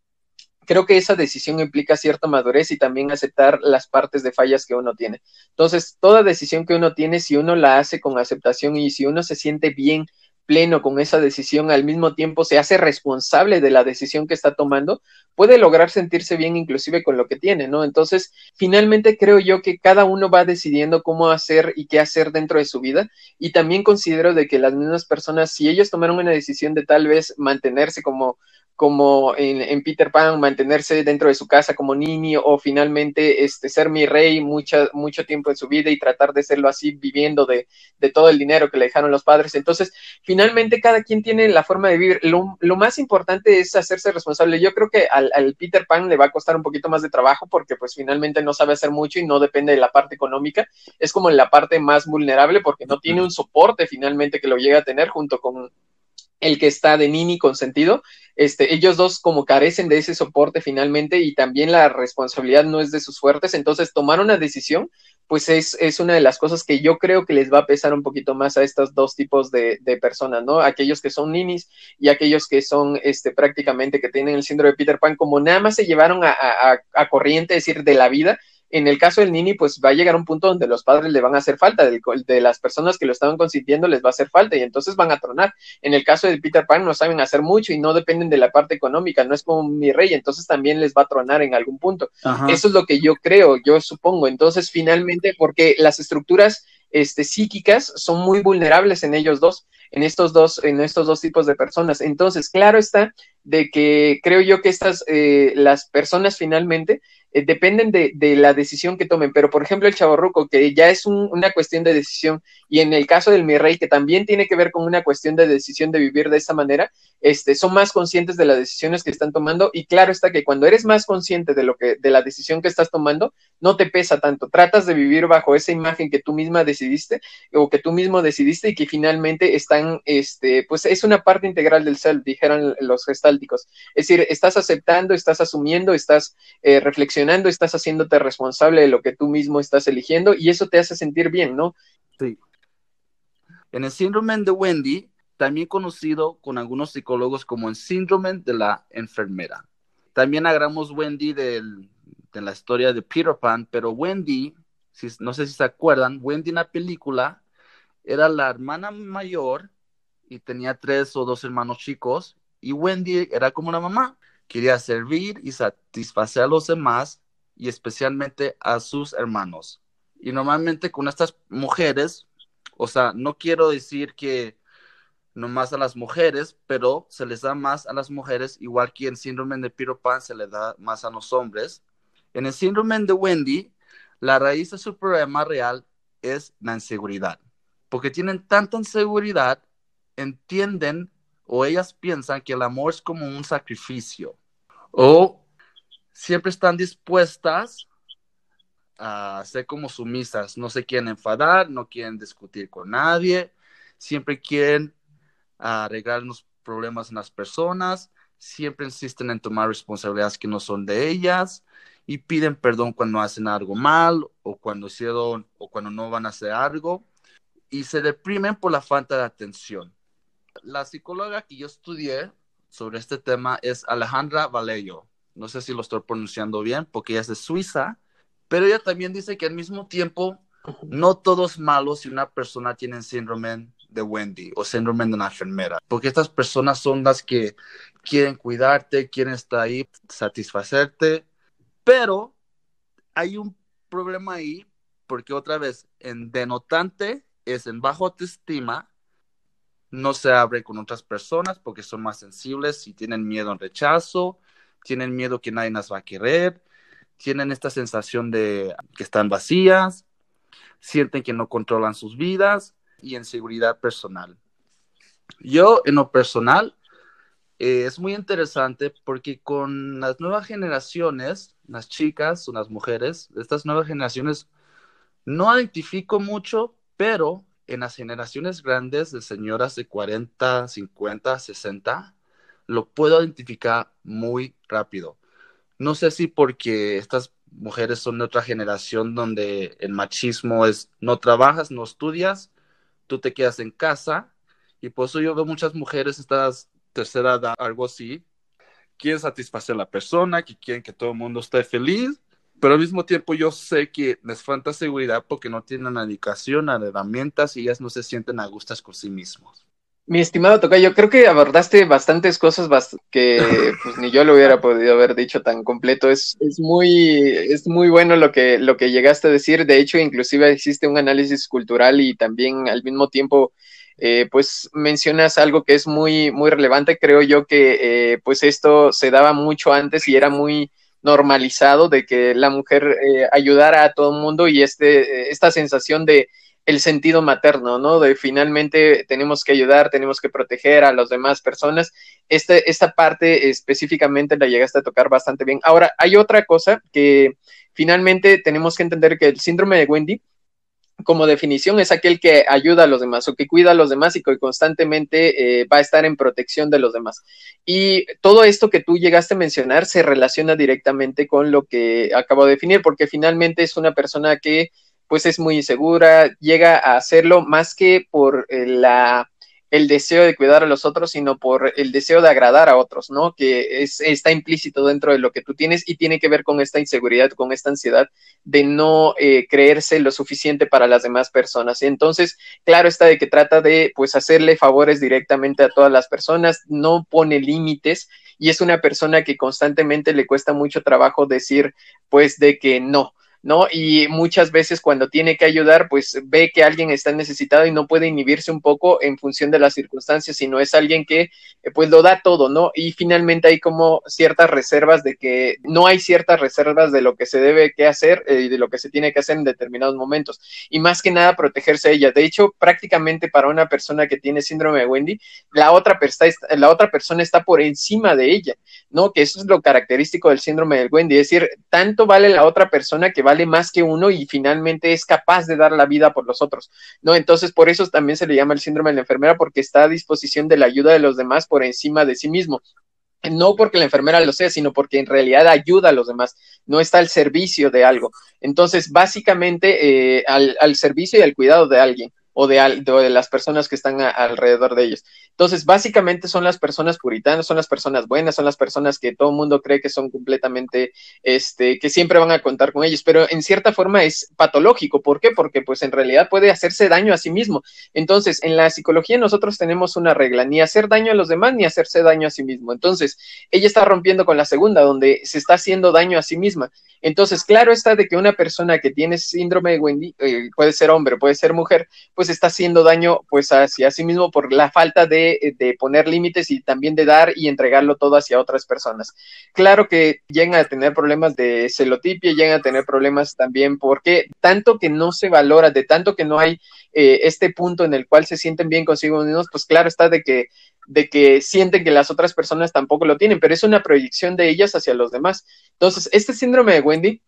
Speaker 3: creo que esa decisión implica cierta madurez y también aceptar las partes de fallas que uno tiene. Entonces, toda decisión que uno tiene, si uno la hace con aceptación y si uno se siente bien pleno con esa decisión, al mismo tiempo se hace responsable de la decisión que está tomando, puede lograr sentirse bien inclusive con lo que tiene, ¿no? Entonces, finalmente creo yo que cada uno va decidiendo cómo hacer y qué hacer dentro de su vida y también considero de que las mismas personas, si ellos tomaron una decisión de tal vez mantenerse como como en, Peter Pan, mantenerse dentro de su casa como niño o finalmente este, ser mi rey mucho tiempo de su vida y tratar de serlo así viviendo de, de, todo el dinero que le dejaron los padres. Entonces, finalmente cada quien tiene la forma de vivir. Lo, lo más importante es hacerse responsable. Yo creo que al, al, Peter Pan le va a costar un poquito más de trabajo porque pues finalmente no sabe hacer mucho y no depende de la parte económica. Es como en la parte más vulnerable porque no tiene un soporte finalmente que lo llega a tener junto con el que está de Nini consentido, este, ellos dos como carecen de ese soporte finalmente y también la responsabilidad no es de sus fuertes, entonces tomar una decisión, pues es, es una de las cosas que yo creo que les va a pesar un poquito más a estos dos tipos de, de personas, ¿no? Aquellos que son ninis y aquellos que son este, prácticamente que tienen el síndrome de Peter Pan, como nada más se llevaron a, a, a corriente, es decir, de la vida, en el caso del Nini, pues va a llegar un punto donde los padres le van a hacer falta, de, las personas que lo estaban consintiendo les va a hacer falta y entonces van a tronar. En el caso de Peter Pan no saben hacer mucho y no dependen de la parte económica, no es como mi rey, entonces también les va a tronar en algún punto. Eso es lo que yo creo, yo supongo. Entonces, finalmente, porque las estructuras este, psíquicas son muy vulnerables en ellos dos en estos dos, en estos dos tipos de personas. Entonces, claro está de que creo yo que estas, eh, las personas finalmente eh, dependen de, de, la decisión que tomen. Pero, por ejemplo, el chaborruco, que ya es una cuestión de decisión, y en el caso del mi rey, que también tiene que ver con una cuestión de decisión de vivir de esta manera, este, son más conscientes de las decisiones que están tomando. Y claro está que cuando eres más consciente de lo que, de la decisión que estás tomando, no te pesa tanto. Tratas de vivir bajo esa imagen que tú misma decidiste o que tú mismo decidiste y que finalmente están, este, pues es una parte integral del self, dijeron los gestálticos. Es decir, estás aceptando, estás asumiendo, estás eh, reflexionando estás haciéndote responsable de lo que tú mismo estás eligiendo y eso te hace sentir bien, ¿no?
Speaker 2: Sí. En el síndrome de Wendy, también conocido con algunos psicólogos como el síndrome de la enfermera. También agarramos Wendy de la historia de Peter Pan, pero Wendy, si, no sé si se acuerdan, Wendy en la película era la hermana mayor y tenía tres o dos hermanos chicos y Wendy era como una mamá quería servir y satisfacer a los demás y especialmente a sus hermanos. Y normalmente con estas mujeres, o sea, no quiero decir que no más a las mujeres, pero se les da más a las mujeres, igual que en síndrome de Peter Pan se le da más a los hombres. En el síndrome de Wendy, la raíz de su problema real es la inseguridad, porque tienen tanta inseguridad, entienden o ellas piensan que el amor es como un sacrificio o siempre están dispuestas a ser como sumisas, no se quieren enfadar, no quieren discutir con nadie, siempre quieren arreglar los problemas en las personas, siempre insisten en tomar responsabilidades que no son de ellas y piden perdón cuando hacen algo mal o cuando hicieron o cuando no van a hacer algo y se deprimen por la falta de atención. La psicóloga que yo estudié sobre este tema es Alejandra Vallejo. No sé si lo estoy pronunciando bien porque ella es de Suiza, pero ella también dice que al mismo tiempo no todo es malo si una persona tiene síndrome de Wendy o síndrome de una enfermera, porque estas personas son las que quieren cuidarte, quieren estar ahí, satisfacerte, pero hay un problema ahí porque otra vez en denotante es en bajo autoestima no se abre con otras personas porque son más sensibles y tienen miedo al rechazo, tienen miedo que nadie las va a querer, tienen esta sensación de que están vacías, sienten que no controlan sus vidas y inseguridad personal. Yo, en lo personal, eh, es muy interesante porque con las nuevas generaciones, las chicas o las mujeres, estas nuevas generaciones, no identifico mucho, pero en las generaciones grandes de señoras de 40, 50, 60, lo puedo identificar muy rápido. No sé si porque estas mujeres son de otra generación donde el machismo es no trabajas, no estudias, tú te quedas en casa y por eso yo veo muchas mujeres estas tercera edad, algo así, quieren satisfacer a la persona, que quieren que todo el mundo esté feliz pero al mismo tiempo yo sé que les falta seguridad porque no tienen educación, herramientas y ellas no se sienten a gustas con sí mismos.
Speaker 3: Mi estimado Tocayo, creo que abordaste bastantes cosas que pues, ni yo lo hubiera podido haber dicho tan completo. Es, es, muy, es muy bueno lo que, lo que llegaste a decir. De hecho, inclusive existe un análisis cultural y también al mismo tiempo, eh, pues mencionas algo que es muy, muy relevante. Creo yo que eh, pues esto se daba mucho antes y era muy normalizado de que la mujer eh, ayudara a todo el mundo y este, esta sensación de el sentido materno, ¿no? De finalmente tenemos que ayudar, tenemos que proteger a las demás personas. Este, esta parte específicamente la llegaste a tocar bastante bien. Ahora, hay otra cosa que finalmente tenemos que entender que el síndrome de Wendy como definición es aquel que ayuda a los demás o que cuida a los demás y que constantemente eh, va a estar en protección de los demás. Y todo esto que tú llegaste a mencionar se relaciona directamente con lo que acabo de definir, porque finalmente es una persona que pues es muy insegura, llega a hacerlo más que por eh, la el deseo de cuidar a los otros, sino por el deseo de agradar a otros, ¿no? Que es, está implícito dentro de lo que tú tienes y tiene que ver con esta inseguridad, con esta ansiedad de no eh, creerse lo suficiente para las demás personas. Y entonces, claro está de que trata de, pues, hacerle favores directamente a todas las personas, no pone límites y es una persona que constantemente le cuesta mucho trabajo decir, pues, de que no. ¿No? Y muchas veces cuando tiene que ayudar, pues ve que alguien está necesitado y no puede inhibirse un poco en función de las circunstancias, sino es alguien que eh, pues lo da todo, ¿no? Y finalmente hay como ciertas reservas de que no hay ciertas reservas de lo que se debe que hacer eh, y de lo que se tiene que hacer en determinados momentos. Y más que nada protegerse a ella. De hecho, prácticamente para una persona que tiene síndrome de Wendy, la otra, la otra persona está por encima de ella, ¿no? Que eso es lo característico del síndrome de Wendy, es decir, tanto vale la otra persona que vale vale más que uno y finalmente es capaz de dar la vida por los otros, ¿no? Entonces, por eso también se le llama el síndrome de la enfermera, porque está a disposición de la ayuda de los demás por encima de sí mismo no porque la enfermera lo sea, sino porque en realidad ayuda a los demás, no está al servicio de algo. Entonces, básicamente, eh, al, al, servicio y al cuidado de alguien o de, de las personas que están alrededor de ellos. Entonces, básicamente son las personas puritanas, son las personas buenas, son las personas que todo el mundo cree que son completamente, este, que siempre van a contar con ellos, pero en cierta forma es patológico. ¿Por qué? Porque pues en realidad puede hacerse daño a sí mismo. Entonces, en la psicología nosotros tenemos una regla, ni hacer daño a los demás, ni hacerse daño a sí mismo. Entonces, ella está rompiendo con la segunda, donde se está haciendo daño a sí misma. Entonces, claro está de que una persona que tiene síndrome de Wendy, eh, puede ser hombre, puede ser mujer, pues está haciendo daño pues hacia sí mismo por la falta de, de poner límites y también de dar y entregarlo todo hacia otras personas. Claro que llegan a tener problemas de celotipia, llegan a tener problemas también porque tanto que no se valora, de tanto que no hay eh, este punto en el cual se sienten bien consigo mismos, pues claro está de que de que sienten que las otras personas tampoco lo tienen, pero es una proyección de ellas hacia los demás. Entonces, este síndrome de Wendy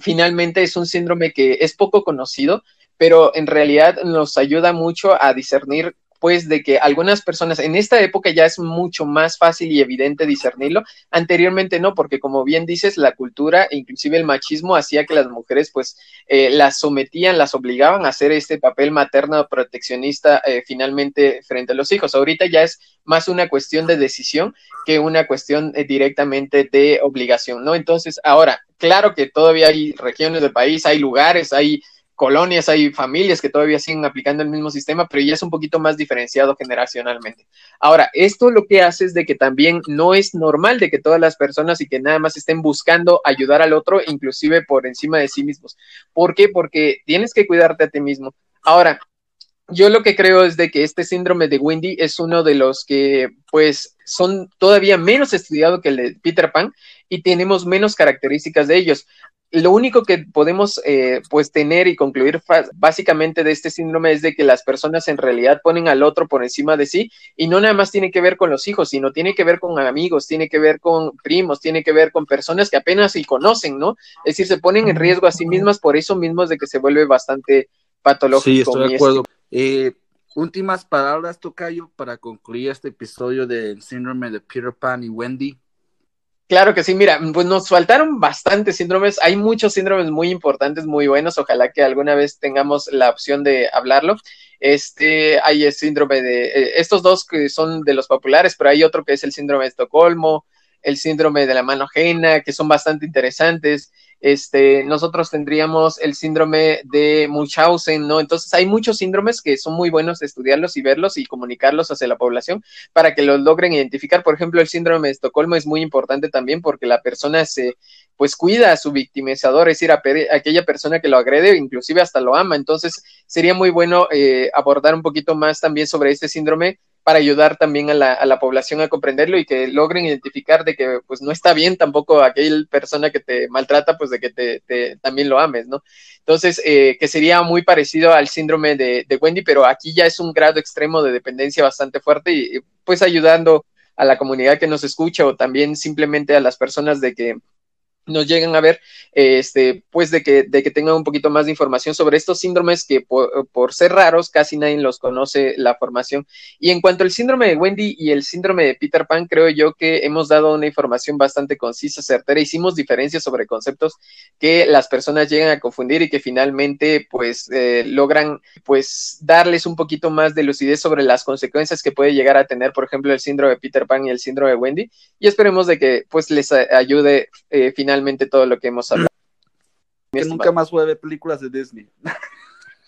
Speaker 3: finalmente es un síndrome que es poco conocido, pero en realidad nos ayuda mucho a discernir pues de que algunas personas en esta época ya es mucho más fácil y evidente discernirlo. Anteriormente no, porque como bien dices, la cultura, inclusive el machismo, hacía que las mujeres pues eh, las sometían, las obligaban a hacer este papel materno proteccionista eh, finalmente frente a los hijos. Ahorita ya es más una cuestión de decisión que una cuestión eh, directamente de obligación, ¿no? Entonces, ahora, claro que todavía hay regiones del país, hay lugares, hay colonias, hay familias que todavía siguen aplicando el mismo sistema, pero ya es un poquito más diferenciado generacionalmente. Ahora, esto lo que hace es de que también no es normal de que todas las personas y que nada más estén buscando ayudar al otro, inclusive por encima de sí mismos. ¿Por qué? Porque tienes que cuidarte a ti mismo. Ahora, yo lo que creo es de que este síndrome de Wendy es uno de los que pues son todavía menos estudiado que el de Peter Pan y tenemos menos características de ellos lo único que podemos eh, pues tener y concluir básicamente de este síndrome es de que las personas en realidad ponen al otro por encima de sí y no nada más tiene que ver con los hijos, sino tiene que ver con amigos, tiene que ver con primos, tiene que ver con personas que apenas se conocen, ¿no? Es decir, se ponen en riesgo a sí mismas por eso mismo de que se vuelve bastante patológico.
Speaker 2: Sí, estoy de acuerdo. Eh, últimas palabras, Tocayo, para concluir este episodio del síndrome de Peter Pan y Wendy.
Speaker 3: Claro que sí, mira, pues nos faltaron bastantes síndromes, hay muchos síndromes muy importantes, muy buenos, ojalá que alguna vez tengamos la opción de hablarlo. Este, hay el síndrome de, eh, estos dos que son de los populares, pero hay otro que es el síndrome de Estocolmo, el síndrome de la mano ajena, que son bastante interesantes este, nosotros tendríamos el síndrome de Munchausen, ¿no? Entonces hay muchos síndromes que son muy buenos estudiarlos y verlos y comunicarlos hacia la población para que los logren identificar. Por ejemplo, el síndrome de Estocolmo es muy importante también porque la persona se, pues cuida a su victimizador, es decir, a, aquella persona que lo agrede, inclusive hasta lo ama. Entonces sería muy bueno eh, abordar un poquito más también sobre este síndrome para ayudar también a la, a la, población a comprenderlo y que logren identificar de que pues no está bien tampoco aquella persona que te maltrata, pues de que te, también lo ames, ¿no? Entonces, eh, que sería muy parecido al síndrome de, de, Wendy, pero aquí ya es un grado extremo de dependencia bastante fuerte y pues ayudando a la comunidad que nos escucha o también simplemente a las personas de que nos llegan a ver, este, pues de que, de que tengan un poquito más de información sobre estos síndromes que por, ser raros casi nadie los conoce la formación. Y en cuanto al síndrome de Wendy y el síndrome de Peter Pan, creo yo que hemos dado una información bastante concisa, certera, hicimos diferencias sobre conceptos que las personas llegan a confundir y que finalmente pues eh, logran pues darles un poquito más de lucidez sobre las consecuencias que puede llegar a tener, por ejemplo, el síndrome de Peter Pan y el síndrome de Wendy. Y esperemos de que pues les ayude eh, finalmente finalmente todo lo que hemos hablado.
Speaker 2: Que nunca más voy a ver películas de Disney.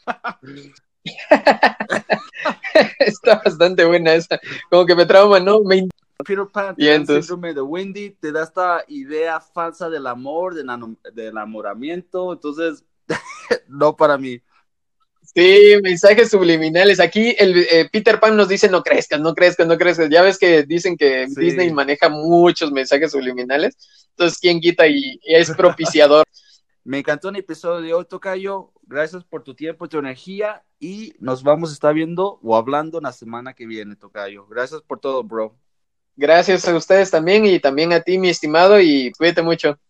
Speaker 3: Está bastante buena esa. Como que me trauma, ¿no? Me...
Speaker 2: Peter Pan, y entonces... síndrome de Wendy, te da esta idea falsa del amor, del, del enamoramiento, entonces, no para mí.
Speaker 3: Sí, mensajes subliminales. Aquí el eh, Peter Pan nos dice no crezcas, no crezcas, no crezcas. Ya ves que dicen que Disney maneja muchos mensajes subliminales. Entonces, ¿quién quita y, es propiciador?
Speaker 2: Me encantó el episodio de hoy, Tocayo. Gracias por tu tiempo y tu energía. Y nos vamos a estar viendo o hablando la semana que viene, Tocayo. Gracias por todo, bro.
Speaker 3: Gracias a ustedes también y también a ti, mi estimado, y cuídate mucho.